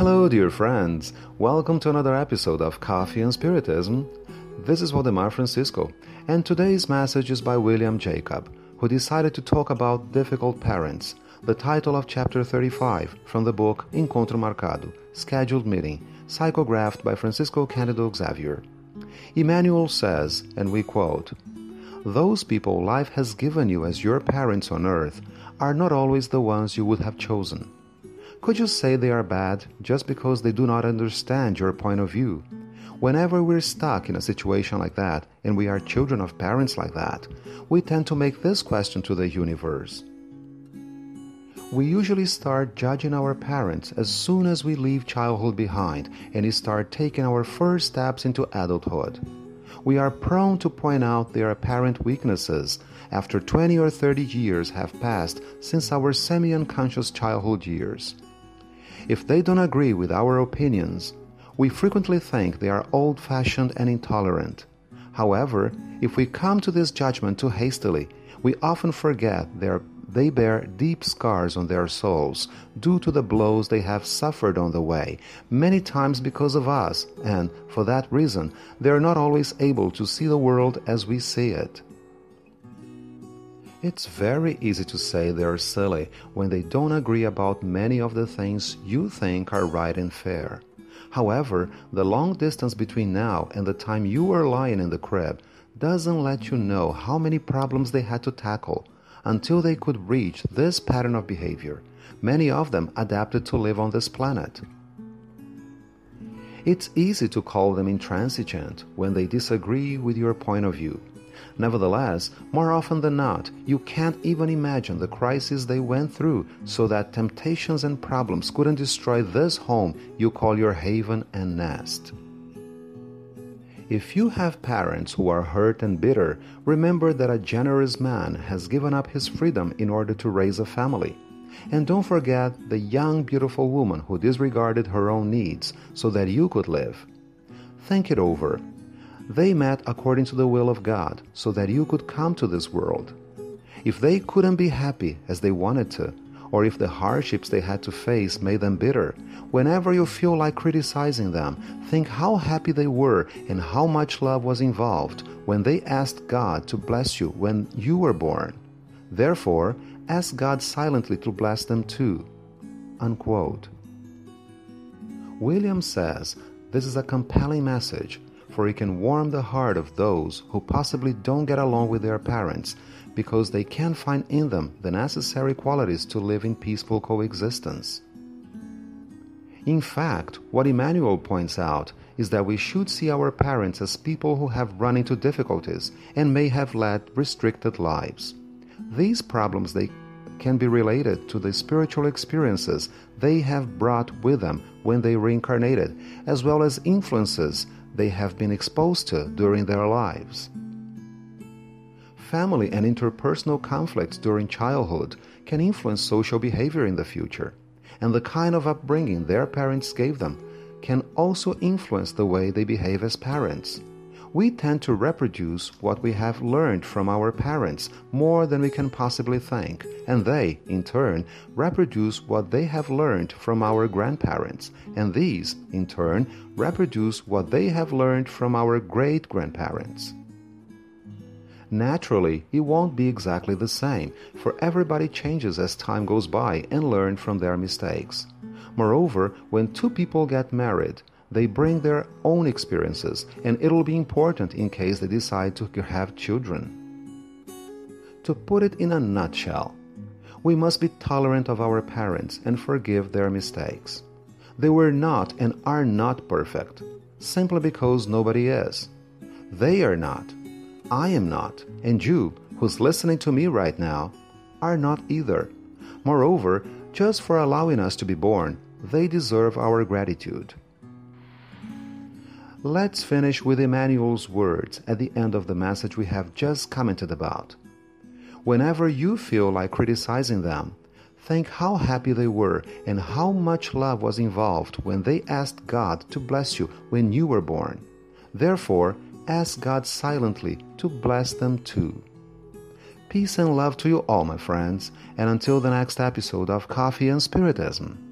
Hello, dear friends. Welcome to another episode of Coffee and Spiritism. This is Waldemar Francisco, and today's message is by William Jacob, who decided to talk about difficult parents, the title of chapter 35 from the book Encontro Marcado, Scheduled Meeting, psychographed by Francisco Candido Xavier. Emmanuel says, and we quote, Those people life has given you as your parents on earth are not always the ones you would have chosen. Could you say they are bad just because they do not understand your point of view? Whenever we're stuck in a situation like that, and we are children of parents like that, we tend to make this question to the universe. We usually start judging our parents as soon as we leave childhood behind and start taking our first steps into adulthood. We are prone to point out their apparent weaknesses after 20 or 30 years have passed since our semi unconscious childhood years. If they don't agree with our opinions, we frequently think they are old fashioned and intolerant. However, if we come to this judgment too hastily, we often forget that they bear deep scars on their souls due to the blows they have suffered on the way, many times because of us, and for that reason, they are not always able to see the world as we see it. It's very easy to say they're silly when they don't agree about many of the things you think are right and fair. However, the long distance between now and the time you were lying in the crib doesn't let you know how many problems they had to tackle until they could reach this pattern of behavior, many of them adapted to live on this planet. It's easy to call them intransigent when they disagree with your point of view. Nevertheless, more often than not, you can't even imagine the crises they went through so that temptations and problems couldn't destroy this home you call your haven and nest. If you have parents who are hurt and bitter, remember that a generous man has given up his freedom in order to raise a family. And don't forget the young, beautiful woman who disregarded her own needs so that you could live. Think it over they met according to the will of God so that you could come to this world. If they couldn't be happy as they wanted to, or if the hardships they had to face made them bitter, whenever you feel like criticizing them, think how happy they were and how much love was involved when they asked God to bless you when you were born. Therefore, ask God silently to bless them too. Unquote. William says this is a compelling message for it can warm the heart of those who possibly don't get along with their parents because they can't find in them the necessary qualities to live in peaceful coexistence. In fact, what Emmanuel points out is that we should see our parents as people who have run into difficulties and may have led restricted lives. These problems they can be related to the spiritual experiences they have brought with them when they reincarnated, as well as influences they have been exposed to during their lives. Family and interpersonal conflicts during childhood can influence social behavior in the future, and the kind of upbringing their parents gave them can also influence the way they behave as parents we tend to reproduce what we have learned from our parents more than we can possibly think, and they, in turn, reproduce what they have learned from our grandparents, and these, in turn, reproduce what they have learned from our great grandparents. Naturally, it won't be exactly the same, for everybody changes as time goes by and learn from their mistakes. Moreover, when two people get married, they bring their own experiences, and it'll be important in case they decide to have children. To put it in a nutshell, we must be tolerant of our parents and forgive their mistakes. They were not and are not perfect, simply because nobody is. They are not. I am not. And you, who's listening to me right now, are not either. Moreover, just for allowing us to be born, they deserve our gratitude. Let's finish with Emmanuel's words at the end of the message we have just commented about. Whenever you feel like criticizing them, think how happy they were and how much love was involved when they asked God to bless you when you were born. Therefore, ask God silently to bless them too. Peace and love to you all, my friends, and until the next episode of Coffee and Spiritism.